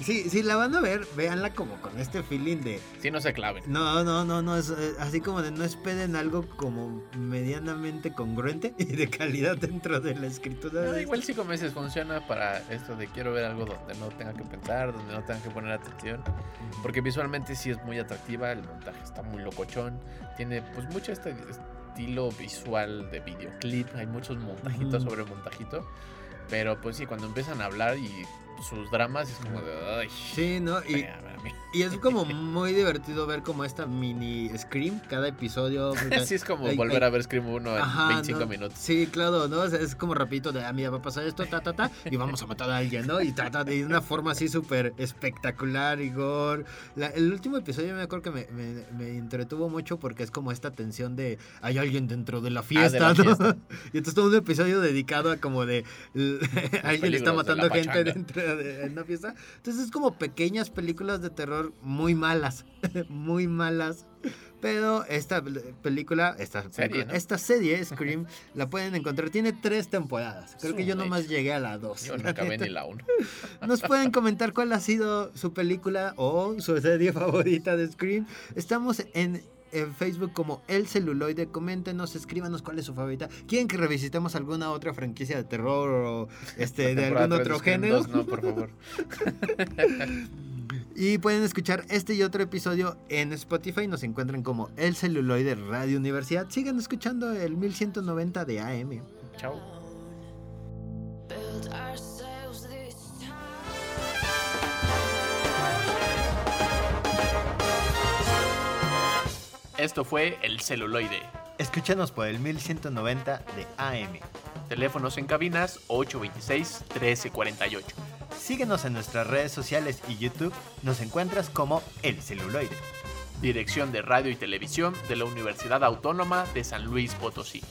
Sí, sí, la van a ver, véanla como con este feeling de... Sí, no se claven. No, no, no, no, es eh, así como de no esperen algo como medianamente congruente y de calidad dentro de la escritura. igual sí como dices, funciona para esto de quiero ver algo donde no tenga que pensar, donde no tenga que poner atención. Porque visualmente sí es muy atractiva, el montaje está muy locochón, tiene pues mucho este estilo visual de videoclip, hay muchos montajitos sobre montajito. Pero pues sí, cuando empiezan a hablar y sus dramas es como de... Ay, sí, ¿no? Y, y es como muy divertido ver como esta mini Scream cada episodio. sí, es como volver a ver Scream 1 en 25 minutos. Sí, claro, ¿no? Es, como rapidito de, ah, mira, va a pasar esto, ta, ta, ta, y vamos a matar a alguien, ¿no? Y ta, ta, de una forma así súper espectacular y gore. el último episodio me acuerdo que me, me, entretuvo mucho porque es como esta tensión de, hay alguien dentro de la ah, fiesta, ¿no? y entonces todo un episodio dedicado a como de, alguien está matando gente dentro de una fiesta. Entonces es como pequeñas películas de terror muy malas, muy malas. Pero esta película, esta serie, esta serie Scream, la pueden encontrar. Tiene tres temporadas. Creo que yo nomás llegué a la dos. Yo no acabé ni la uno. Nos pueden comentar cuál ha sido su película o su serie favorita de Scream. Estamos en en Facebook como El Celuloide. Coméntenos, escríbanos cuál es su favorita. ¿Quieren que revisitemos alguna otra franquicia de terror o este de algún otro género? no, por favor. Y pueden escuchar este y otro episodio en Spotify. Nos encuentran como El Celuloide Radio Universidad. Sigan escuchando el 1190 de AM. Chao. Esto fue El Celuloide. Escúchanos por el 1190 de AM. Teléfonos en cabinas 826-1348. Síguenos en nuestras redes sociales y YouTube. Nos encuentras como El Celuloide. Dirección de Radio y Televisión de la Universidad Autónoma de San Luis Potosí.